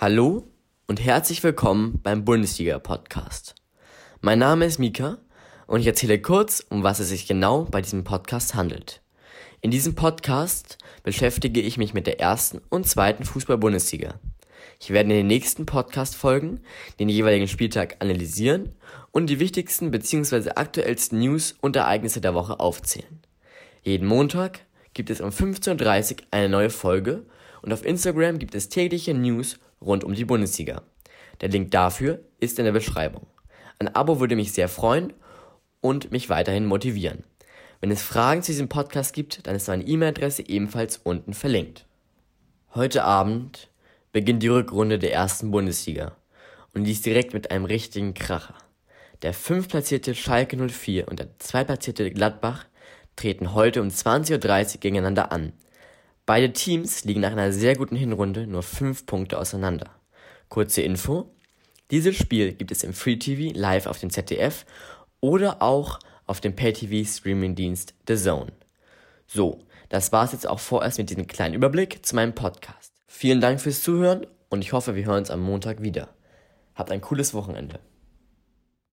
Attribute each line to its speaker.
Speaker 1: Hallo und herzlich willkommen beim Bundesliga-Podcast. Mein Name ist Mika und ich erzähle kurz, um was es sich genau bei diesem Podcast handelt. In diesem Podcast beschäftige ich mich mit der ersten und zweiten Fußball-Bundesliga. Ich werde in den nächsten Podcast-Folgen den jeweiligen Spieltag analysieren und die wichtigsten bzw. aktuellsten News und Ereignisse der Woche aufzählen. Jeden Montag gibt es um 15.30 Uhr eine neue Folge und auf Instagram gibt es tägliche News rund um die Bundesliga. Der Link dafür ist in der Beschreibung. Ein Abo würde mich sehr freuen und mich weiterhin motivieren. Wenn es Fragen zu diesem Podcast gibt, dann ist meine E-Mail-Adresse ebenfalls unten verlinkt. Heute Abend beginnt die Rückrunde der ersten Bundesliga und dies direkt mit einem richtigen Kracher. Der fünftplatzierte Schalke 04 und der zweitplatzierte Gladbach treten heute um 20.30 Uhr gegeneinander an. Beide Teams liegen nach einer sehr guten Hinrunde nur 5 Punkte auseinander. Kurze Info. Dieses Spiel gibt es im Free TV live auf dem ZDF oder auch auf dem Pay-TV Streaming-Dienst The Zone. So, das war's jetzt auch vorerst mit diesem kleinen Überblick zu meinem Podcast. Vielen Dank fürs Zuhören und ich hoffe, wir hören uns am Montag wieder. Habt ein cooles Wochenende.